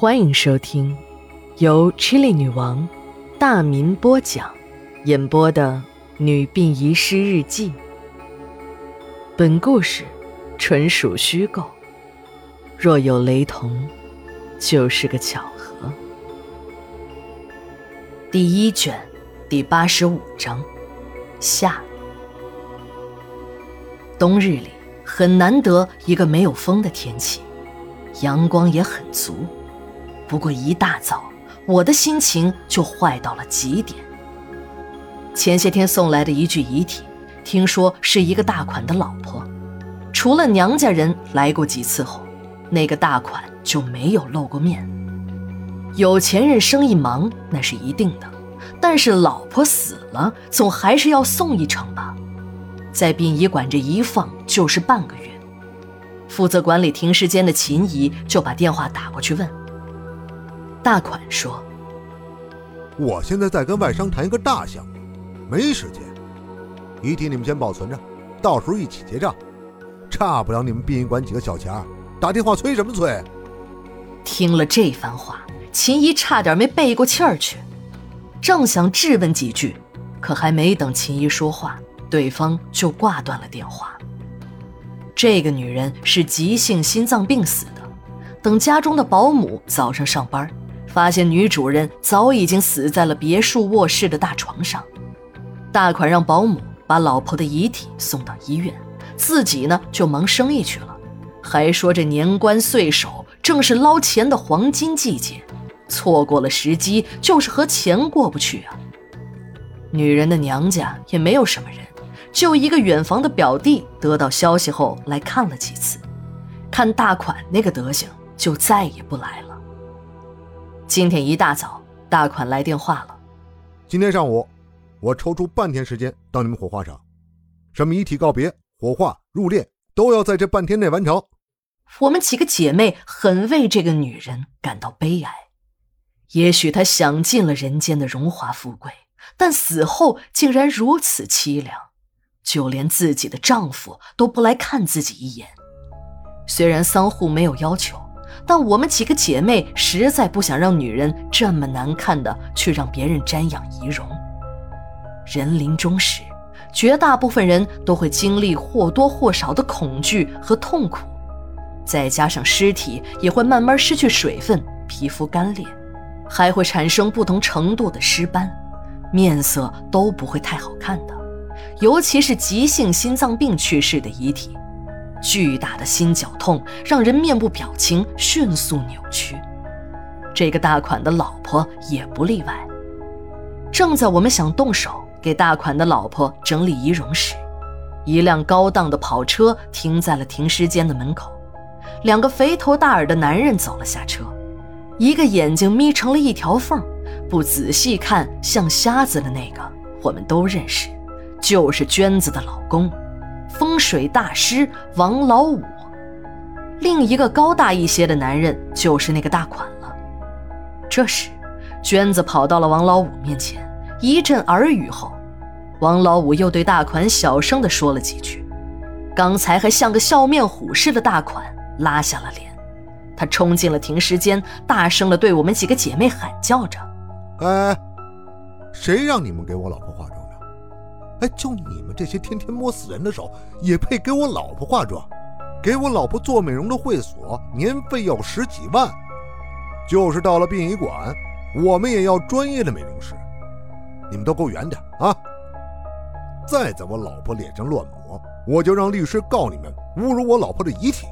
欢迎收听由 Chili 女王大民播讲、演播的《女病遗失日记》。本故事纯属虚构，若有雷同，就是个巧合。第一卷第八十五章下。冬日里很难得一个没有风的天气，阳光也很足。不过一大早，我的心情就坏到了极点。前些天送来的一具遗体，听说是一个大款的老婆。除了娘家人来过几次后，那个大款就没有露过面。有钱人生意忙那是一定的，但是老婆死了，总还是要送一程吧。在殡仪馆这一放就是半个月。负责管理停尸间的秦姨就把电话打过去问。大款说：“我现在在跟外商谈一个大项目，没时间。遗体你们先保存着，到时候一起结账。差不了你们殡仪馆几个小钱儿打电话催什么催？”听了这番话，秦姨差点没背过气儿去，正想质问几句，可还没等秦姨说话，对方就挂断了电话。这个女人是急性心脏病死的，等家中的保姆早上上班。发现女主人早已经死在了别墅卧室的大床上，大款让保姆把老婆的遗体送到医院，自己呢就忙生意去了，还说这年关岁首正是捞钱的黄金季节，错过了时机就是和钱过不去啊。女人的娘家也没有什么人，就一个远房的表弟得到消息后来看了几次，看大款那个德行，就再也不来了。今天一大早，大款来电话了。今天上午，我抽出半天时间到你们火化场，什么遗体告别、火化、入殓，都要在这半天内完成。我们几个姐妹很为这个女人感到悲哀。也许她享尽了人间的荣华富贵，但死后竟然如此凄凉，就连自己的丈夫都不来看自己一眼。虽然丧户没有要求。但我们几个姐妹实在不想让女人这么难看的去让别人瞻仰遗容。人临终时，绝大部分人都会经历或多或少的恐惧和痛苦，再加上尸体也会慢慢失去水分，皮肤干裂，还会产生不同程度的尸斑，面色都不会太好看的。尤其是急性心脏病去世的遗体。巨大的心绞痛让人面部表情迅速扭曲，这个大款的老婆也不例外。正在我们想动手给大款的老婆整理仪容时，一辆高档的跑车停在了停尸间的门口，两个肥头大耳的男人走了下车，一个眼睛眯成了一条缝，不仔细看像瞎子的那个，我们都认识，就是娟子的老公。水大师王老五，另一个高大一些的男人就是那个大款了。这时，娟子跑到了王老五面前，一阵耳语后，王老五又对大款小声地说了几句。刚才还像个笑面虎似的大款拉下了脸，他冲进了停尸间，大声地对我们几个姐妹喊叫着：“哎，谁让你们给我老婆化妆？”哎，就你们这些天天摸死人的手，也配给我老婆化妆？给我老婆做美容的会所，年费要十几万。就是到了殡仪馆，我们也要专业的美容师。你们都给我远点啊！再在我老婆脸上乱抹，我就让律师告你们侮辱我老婆的遗体。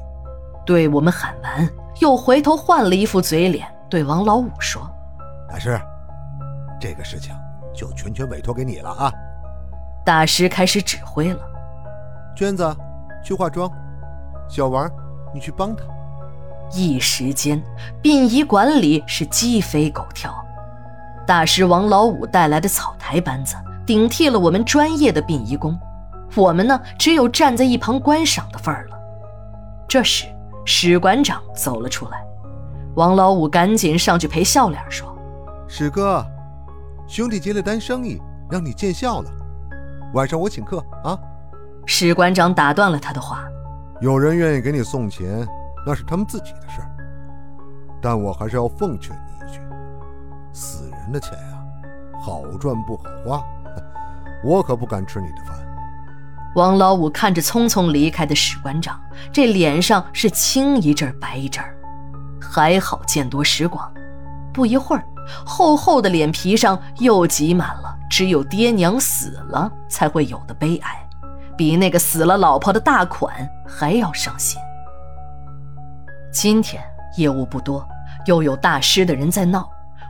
对我们喊完，又回头换了一副嘴脸，对王老五说：“大师，这个事情就全权委托给你了啊。”大师开始指挥了，娟子，去化妆；小王，你去帮他。一时间，殡仪馆里是鸡飞狗跳。大师王老五带来的草台班子顶替了我们专业的殡仪工，我们呢，只有站在一旁观赏的份儿了。这时，史馆长走了出来，王老五赶紧上去陪笑脸说：“史哥，兄弟接了单生意，让你见笑了。”晚上我请客啊！史馆长打断了他的话：“有人愿意给你送钱，那是他们自己的事儿。但我还是要奉劝你一句：死人的钱呀，好赚不好花，我可不敢吃你的饭。王老五看着匆匆离开的史馆长，这脸上是青一阵白一阵还好见多识广，不一会儿，厚厚的脸皮上又挤满了只有爹娘死了才会有的悲哀，比那个死了老婆的大款还要伤心。今天业务不多，又有大师的人在闹，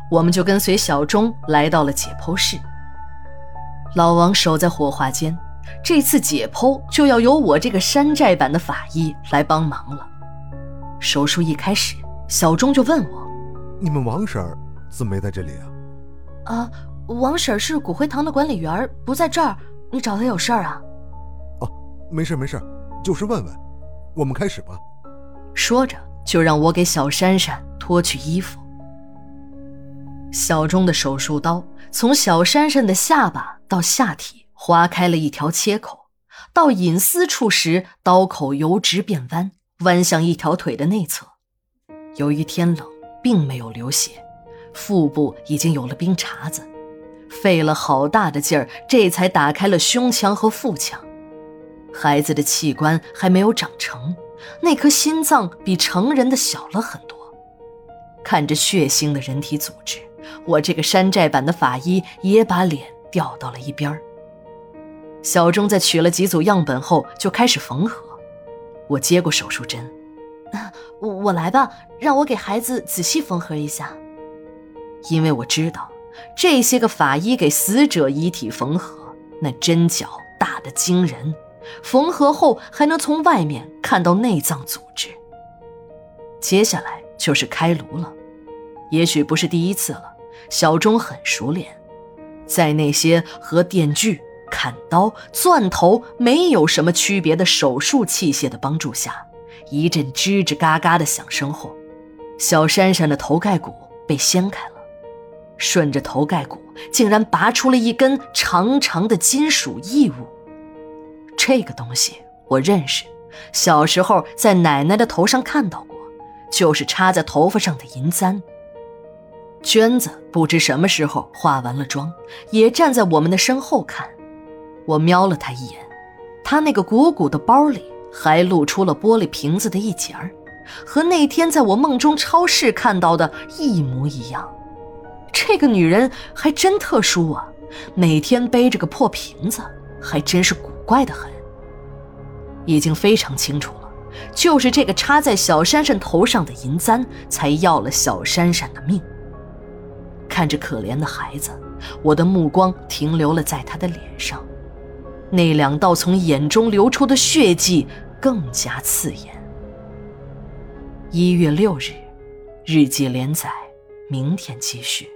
我们就跟随小钟来到了解剖室。老王守在火化间。这次解剖就要由我这个山寨版的法医来帮忙了。手术一开始，小钟就问我：“你们王婶怎么没在这里啊？”“啊，王婶是骨灰堂的管理员，不在这儿。你找她有事儿啊？”“哦，没事没事，就是问问。我们开始吧。”说着，就让我给小珊珊脱去衣服。小钟的手术刀从小珊珊的下巴到下体。划开了一条切口，到隐私处时，刀口由直变弯，弯向一条腿的内侧。由于天冷，并没有流血，腹部已经有了冰碴子，费了好大的劲儿，这才打开了胸腔和腹腔。孩子的器官还没有长成，那颗心脏比成人的小了很多。看着血腥的人体组织，我这个山寨版的法医也把脸调到了一边儿。小钟在取了几组样本后，就开始缝合。我接过手术针，我我来吧，让我给孩子仔细缝合一下。因为我知道，这些个法医给死者遗体缝合，那针脚大的惊人，缝合后还能从外面看到内脏组织。接下来就是开颅了，也许不是第一次了，小钟很熟练，在那些和电锯。砍刀、钻头没有什么区别的手术器械的帮助下，一阵吱吱嘎嘎的响声后，小珊珊的头盖骨被掀开了，顺着头盖骨竟然拔出了一根长长的金属异物。这个东西我认识，小时候在奶奶的头上看到过，就是插在头发上的银簪。娟子不知什么时候化完了妆，也站在我们的身后看。我瞄了他一眼，他那个鼓鼓的包里还露出了玻璃瓶子的一截儿，和那天在我梦中超市看到的一模一样。这个女人还真特殊啊，每天背着个破瓶子，还真是古怪的很。已经非常清楚了，就是这个插在小珊珊头上的银簪，才要了小珊珊的命。看着可怜的孩子，我的目光停留了在她的脸上。那两道从眼中流出的血迹更加刺眼。一月六日，日记连载，明天继续。